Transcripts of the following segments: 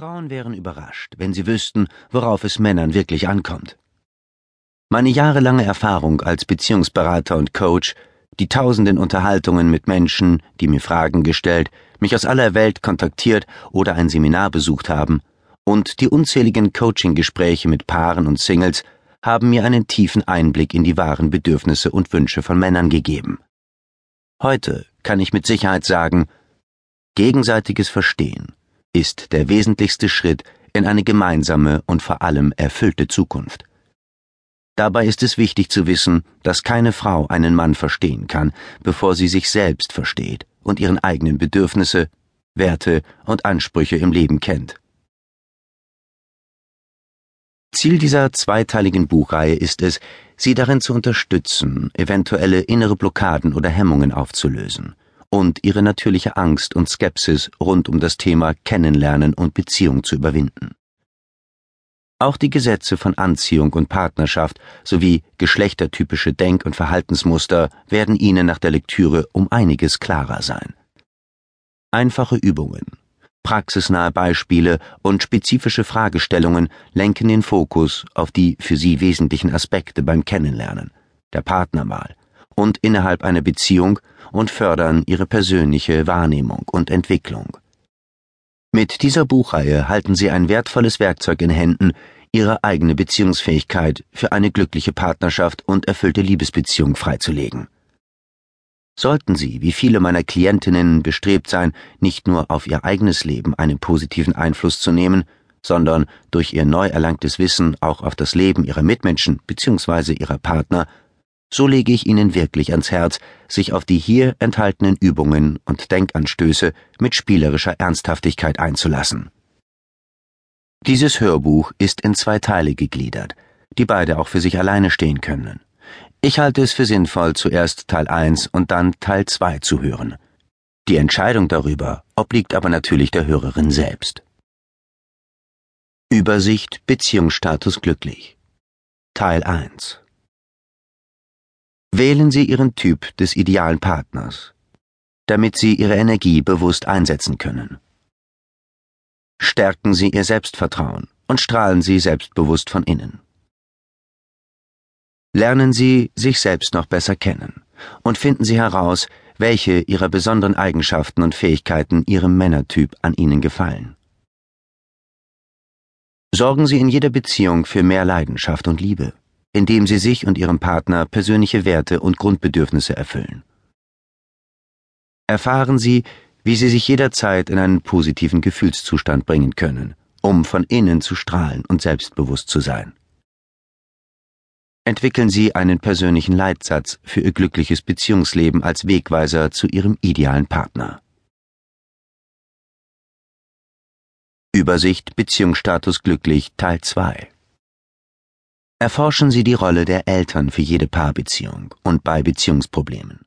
Frauen wären überrascht, wenn sie wüssten, worauf es Männern wirklich ankommt. Meine jahrelange Erfahrung als Beziehungsberater und Coach, die tausenden Unterhaltungen mit Menschen, die mir Fragen gestellt, mich aus aller Welt kontaktiert oder ein Seminar besucht haben, und die unzähligen Coaching-Gespräche mit Paaren und Singles haben mir einen tiefen Einblick in die wahren Bedürfnisse und Wünsche von Männern gegeben. Heute kann ich mit Sicherheit sagen, gegenseitiges Verstehen ist der wesentlichste Schritt in eine gemeinsame und vor allem erfüllte Zukunft. Dabei ist es wichtig zu wissen, dass keine Frau einen Mann verstehen kann, bevor sie sich selbst versteht und ihren eigenen Bedürfnisse, Werte und Ansprüche im Leben kennt. Ziel dieser zweiteiligen Buchreihe ist es, Sie darin zu unterstützen, eventuelle innere Blockaden oder Hemmungen aufzulösen und ihre natürliche Angst und Skepsis rund um das Thema Kennenlernen und Beziehung zu überwinden. Auch die Gesetze von Anziehung und Partnerschaft sowie geschlechtertypische Denk- und Verhaltensmuster werden Ihnen nach der Lektüre um einiges klarer sein. Einfache Übungen, praxisnahe Beispiele und spezifische Fragestellungen lenken den Fokus auf die für Sie wesentlichen Aspekte beim Kennenlernen, der Partnerwahl und innerhalb einer Beziehung und fördern ihre persönliche Wahrnehmung und Entwicklung. Mit dieser Buchreihe halten Sie ein wertvolles Werkzeug in Händen, Ihre eigene Beziehungsfähigkeit für eine glückliche Partnerschaft und erfüllte Liebesbeziehung freizulegen. Sollten Sie, wie viele meiner Klientinnen, bestrebt sein, nicht nur auf Ihr eigenes Leben einen positiven Einfluss zu nehmen, sondern durch Ihr neu erlangtes Wissen auch auf das Leben Ihrer Mitmenschen bzw. Ihrer Partner so lege ich Ihnen wirklich ans Herz, sich auf die hier enthaltenen Übungen und Denkanstöße mit spielerischer Ernsthaftigkeit einzulassen. Dieses Hörbuch ist in zwei Teile gegliedert, die beide auch für sich alleine stehen können. Ich halte es für sinnvoll, zuerst Teil 1 und dann Teil 2 zu hören. Die Entscheidung darüber obliegt aber natürlich der Hörerin selbst. Übersicht Beziehungsstatus glücklich Teil 1 Wählen Sie Ihren Typ des idealen Partners, damit Sie Ihre Energie bewusst einsetzen können. Stärken Sie Ihr Selbstvertrauen und strahlen Sie selbstbewusst von innen. Lernen Sie sich selbst noch besser kennen und finden Sie heraus, welche Ihrer besonderen Eigenschaften und Fähigkeiten Ihrem Männertyp an Ihnen gefallen. Sorgen Sie in jeder Beziehung für mehr Leidenschaft und Liebe indem sie sich und ihrem Partner persönliche Werte und Grundbedürfnisse erfüllen. Erfahren Sie, wie Sie sich jederzeit in einen positiven Gefühlszustand bringen können, um von innen zu strahlen und selbstbewusst zu sein. Entwickeln Sie einen persönlichen Leitsatz für Ihr glückliches Beziehungsleben als Wegweiser zu Ihrem idealen Partner. Übersicht Beziehungsstatus glücklich Teil 2 Erforschen Sie die Rolle der Eltern für jede Paarbeziehung und bei Beziehungsproblemen.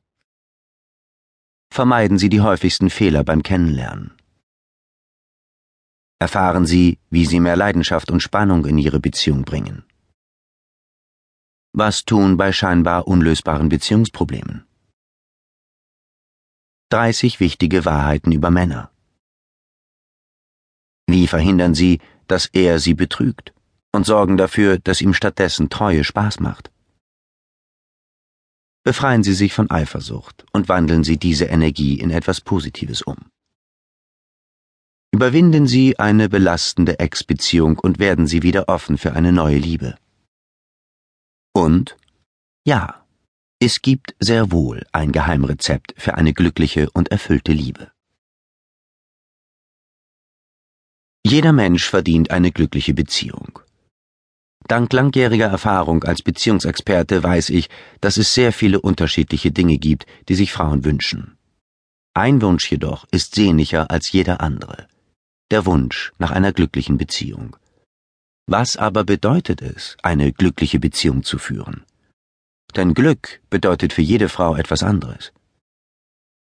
Vermeiden Sie die häufigsten Fehler beim Kennenlernen. Erfahren Sie, wie Sie mehr Leidenschaft und Spannung in Ihre Beziehung bringen. Was tun bei scheinbar unlösbaren Beziehungsproblemen? 30 wichtige Wahrheiten über Männer. Wie verhindern Sie, dass er Sie betrügt? Und sorgen dafür, dass ihm stattdessen Treue Spaß macht. Befreien Sie sich von Eifersucht und wandeln Sie diese Energie in etwas Positives um. Überwinden Sie eine belastende Ex-Beziehung und werden Sie wieder offen für eine neue Liebe. Und ja, es gibt sehr wohl ein Geheimrezept für eine glückliche und erfüllte Liebe. Jeder Mensch verdient eine glückliche Beziehung. Dank langjähriger Erfahrung als Beziehungsexperte weiß ich, dass es sehr viele unterschiedliche Dinge gibt, die sich Frauen wünschen. Ein Wunsch jedoch ist sehnlicher als jeder andere. Der Wunsch nach einer glücklichen Beziehung. Was aber bedeutet es, eine glückliche Beziehung zu führen? Denn Glück bedeutet für jede Frau etwas anderes.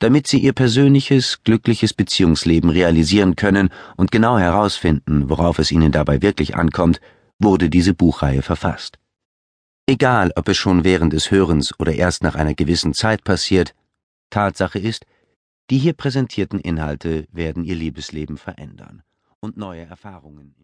Damit sie ihr persönliches, glückliches Beziehungsleben realisieren können und genau herausfinden, worauf es ihnen dabei wirklich ankommt, wurde diese Buchreihe verfasst. Egal, ob es schon während des Hörens oder erst nach einer gewissen Zeit passiert, Tatsache ist, die hier präsentierten Inhalte werden Ihr Liebesleben verändern und neue Erfahrungen